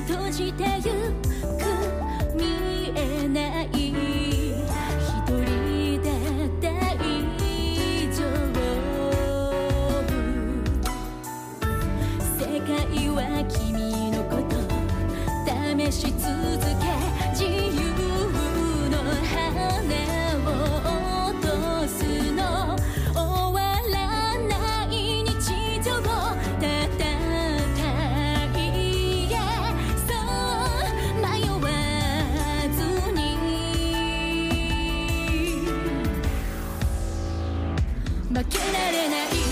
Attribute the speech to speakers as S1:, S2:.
S1: 閉じてゆく見えない。一人で大丈夫世界は君のこと試しつ負けられない